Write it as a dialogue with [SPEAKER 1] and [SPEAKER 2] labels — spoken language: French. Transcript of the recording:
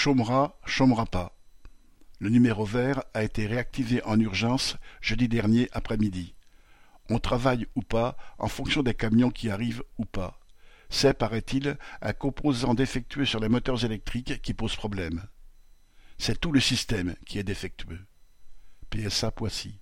[SPEAKER 1] chômera, chômera pas. Le numéro vert a été réactivé en urgence jeudi dernier après-midi. On travaille ou pas en fonction des camions qui arrivent ou pas. C'est, paraît-il, un composant défectueux sur les moteurs électriques qui pose problème. C'est tout le système qui est défectueux. PSA Poissy.